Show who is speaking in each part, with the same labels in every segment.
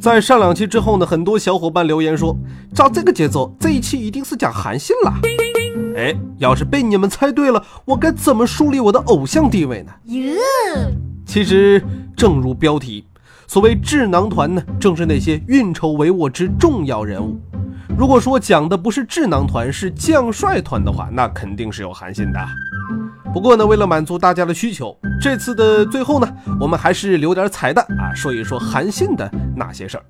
Speaker 1: 在上两期之后呢，很多小伙伴留言说，照这个节奏，这一期一定是讲韩信了。哎，要是被你们猜对了，我该怎么树立我的偶像地位呢？其实正如标题，所谓智囊团呢，正是那些运筹帷幄之重要人物。如果说讲的不是智囊团，是将帅团的话，那肯定是有韩信的。不过呢，为了满足大家的需求，这次的最后呢，我们还是留点彩蛋啊，说一说韩信的那些事儿。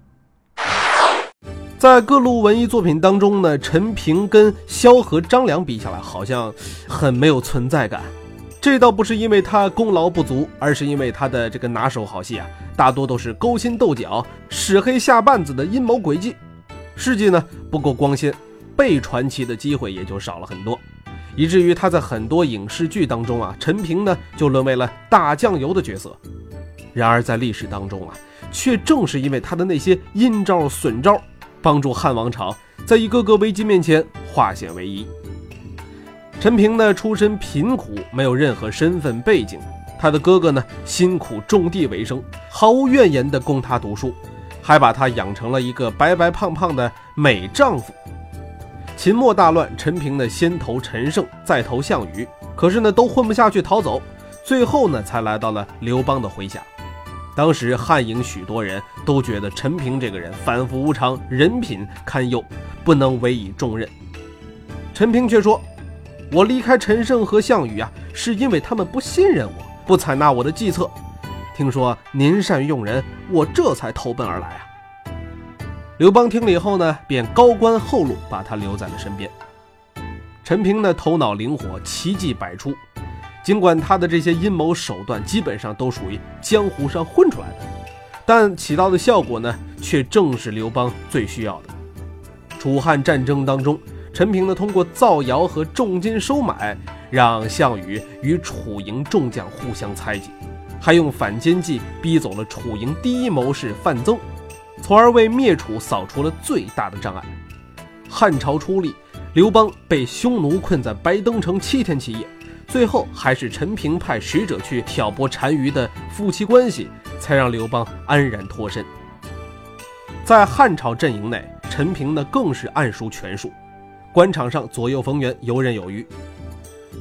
Speaker 1: 在各路文艺作品当中呢，陈平跟萧何、张良比下来，好像很没有存在感。这倒不是因为他功劳不足，而是因为他的这个拿手好戏啊，大多都是勾心斗角、使黑下绊子的阴谋诡计，事迹呢不够光鲜，被传奇的机会也就少了很多。以至于他在很多影视剧当中啊，陈平呢就沦为了大酱油的角色。然而在历史当中啊，却正是因为他的那些阴招损招，帮助汉王朝在一个个危机面前化险为夷。陈平呢出身贫苦，没有任何身份背景，他的哥哥呢辛苦种地为生，毫无怨言地供他读书，还把他养成了一个白白胖胖的美丈夫。秦末大乱，陈平呢先投陈胜，再投项羽，可是呢都混不下去，逃走，最后呢才来到了刘邦的麾下。当时汉营许多人都觉得陈平这个人反复无常，人品堪忧，不能委以重任。陈平却说：“我离开陈胜和项羽啊，是因为他们不信任我，不采纳我的计策。听说您善于用人，我这才投奔而来啊。”刘邦听了以后呢，便高官厚禄，把他留在了身边。陈平呢，头脑灵活，奇计百出。尽管他的这些阴谋手段基本上都属于江湖上混出来的，但起到的效果呢，却正是刘邦最需要的。楚汉战争当中，陈平呢，通过造谣和重金收买，让项羽与楚营众将互相猜忌，还用反间计逼走了楚营第一谋士范增。从而为灭楚扫除了最大的障碍。汉朝初立，刘邦被匈奴困在白登城七天七夜，最后还是陈平派使者去挑拨单于的夫妻关系，才让刘邦安然脱身。在汉朝阵营内，陈平呢更是暗熟权术，官场上左右逢源，游刃有余。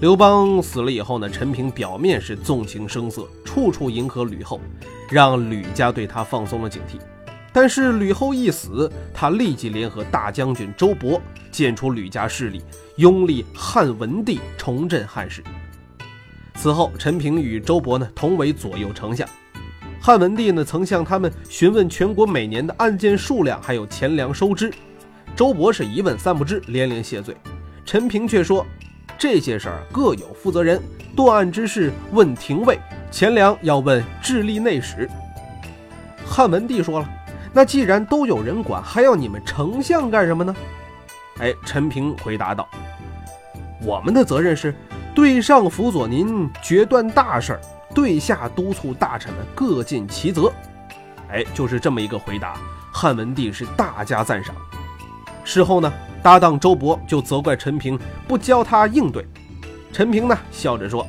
Speaker 1: 刘邦死了以后呢，陈平表面是纵情声色，处处迎合吕后，让吕家对他放松了警惕。但是吕后一死，他立即联合大将军周勃，剪除吕家势力，拥立汉文帝，重振汉室。此后，陈平与周勃呢同为左右丞相。汉文帝呢曾向他们询问全国每年的案件数量，还有钱粮收支。周勃是一问三不知，连连谢罪。陈平却说，这些事儿各有负责人，断案之事问廷尉，钱粮要问智力内史。汉文帝说了。那既然都有人管，还要你们丞相干什么呢？哎，陈平回答道：“我们的责任是对上辅佐您决断大事儿，对下督促大臣们各尽其责。”哎，就是这么一个回答，汉文帝是大加赞赏。事后呢，搭档周勃就责怪陈平不教他应对。陈平呢笑着说：“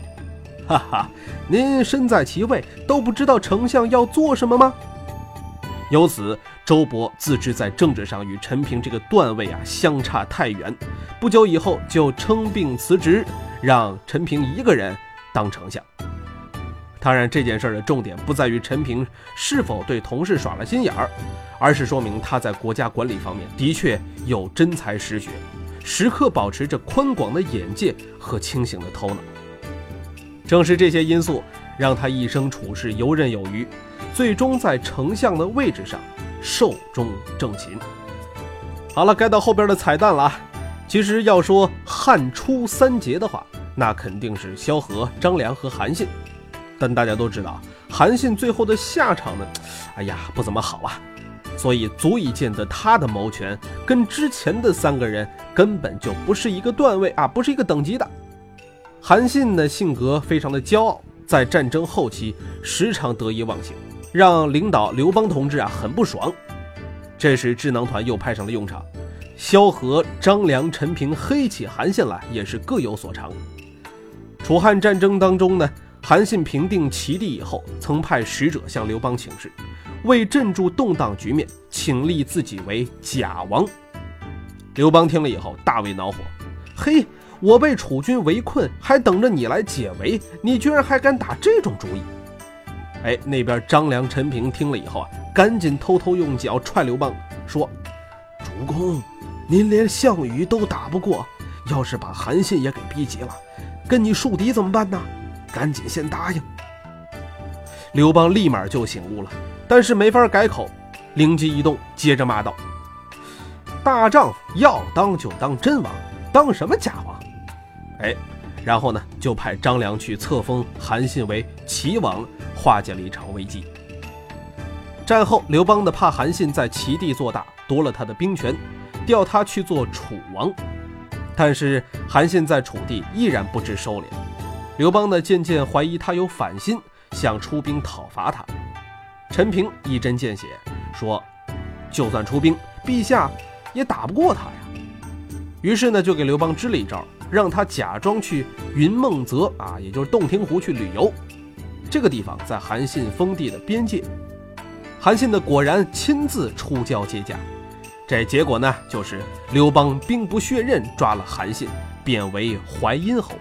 Speaker 1: 哈哈，您身在其位，都不知道丞相要做什么吗？”由此，周勃自知在政治上与陈平这个段位啊相差太远，不久以后就称病辞职，让陈平一个人当丞相。当然，这件事的重点不在于陈平是否对同事耍了心眼儿，而是说明他在国家管理方面的确有真才实学，时刻保持着宽广的眼界和清醒的头脑。正是这些因素，让他一生处事游刃有余。最终在丞相的位置上寿终正寝。好了，该到后边的彩蛋了啊！其实要说汉初三杰的话，那肯定是萧何、张良和韩信。但大家都知道，韩信最后的下场呢？哎呀，不怎么好啊！所以足以见得他的谋权跟之前的三个人根本就不是一个段位啊，不是一个等级的。韩信的性格非常的骄傲，在战争后期时常得意忘形，让领导刘邦同志啊很不爽。这时智囊团又派上了用场，萧何、张良、陈平黑起韩信来也是各有所长。楚汉战争当中呢，韩信平定齐地以后，曾派使者向刘邦请示，为镇住动荡局面，请立自己为假王。刘邦听了以后大为恼火，嘿。我被楚军围困，还等着你来解围，你居然还敢打这种主意！哎，那边张良、陈平听了以后啊，赶紧偷偷用脚踹刘邦，说：“主公，您连项羽都打不过，要是把韩信也给逼急了，跟你树敌怎么办呢？赶紧先答应。”刘邦立马就醒悟了，但是没法改口，灵机一动，接着骂道：“大丈夫要当就当真王，当什么假王？”哎，然后呢，就派张良去册封韩信为齐王，化解了一场危机。战后，刘邦的怕韩信在齐地做大，夺了他的兵权，调他去做楚王。但是韩信在楚地依然不知收敛，刘邦呢渐渐怀疑他有反心，想出兵讨伐他。陈平一针见血说：“就算出兵，陛下也打不过他呀。”于是呢，就给刘邦支了一招。让他假装去云梦泽啊，也就是洞庭湖去旅游。这个地方在韩信封地的边界。韩信呢，果然亲自出交接驾。这结果呢，就是刘邦兵不血刃抓了韩信，贬为淮阴侯。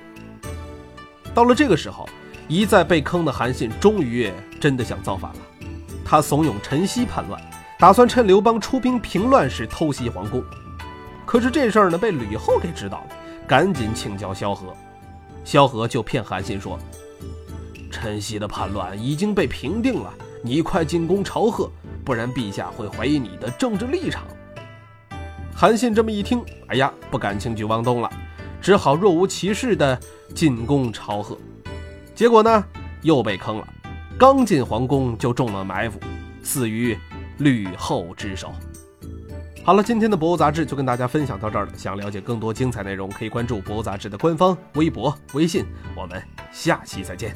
Speaker 1: 到了这个时候，一再被坑的韩信终于真的想造反了。他怂恿陈豨叛乱，打算趁刘邦出兵平乱时偷袭皇宫。可是这事儿呢，被吕后给知道了。赶紧请教萧何，萧何就骗韩信说：“陈豨的叛乱已经被平定了，你快进宫朝贺，不然陛下会怀疑你的政治立场。”韩信这么一听，哎呀，不敢轻举妄动了，只好若无其事的进宫朝贺。结果呢，又被坑了，刚进皇宫就中了埋伏，死于吕后之手。好了，今天的博物杂志就跟大家分享到这儿了。想了解更多精彩内容，可以关注博物杂志的官方微博、微信。我们下期再见。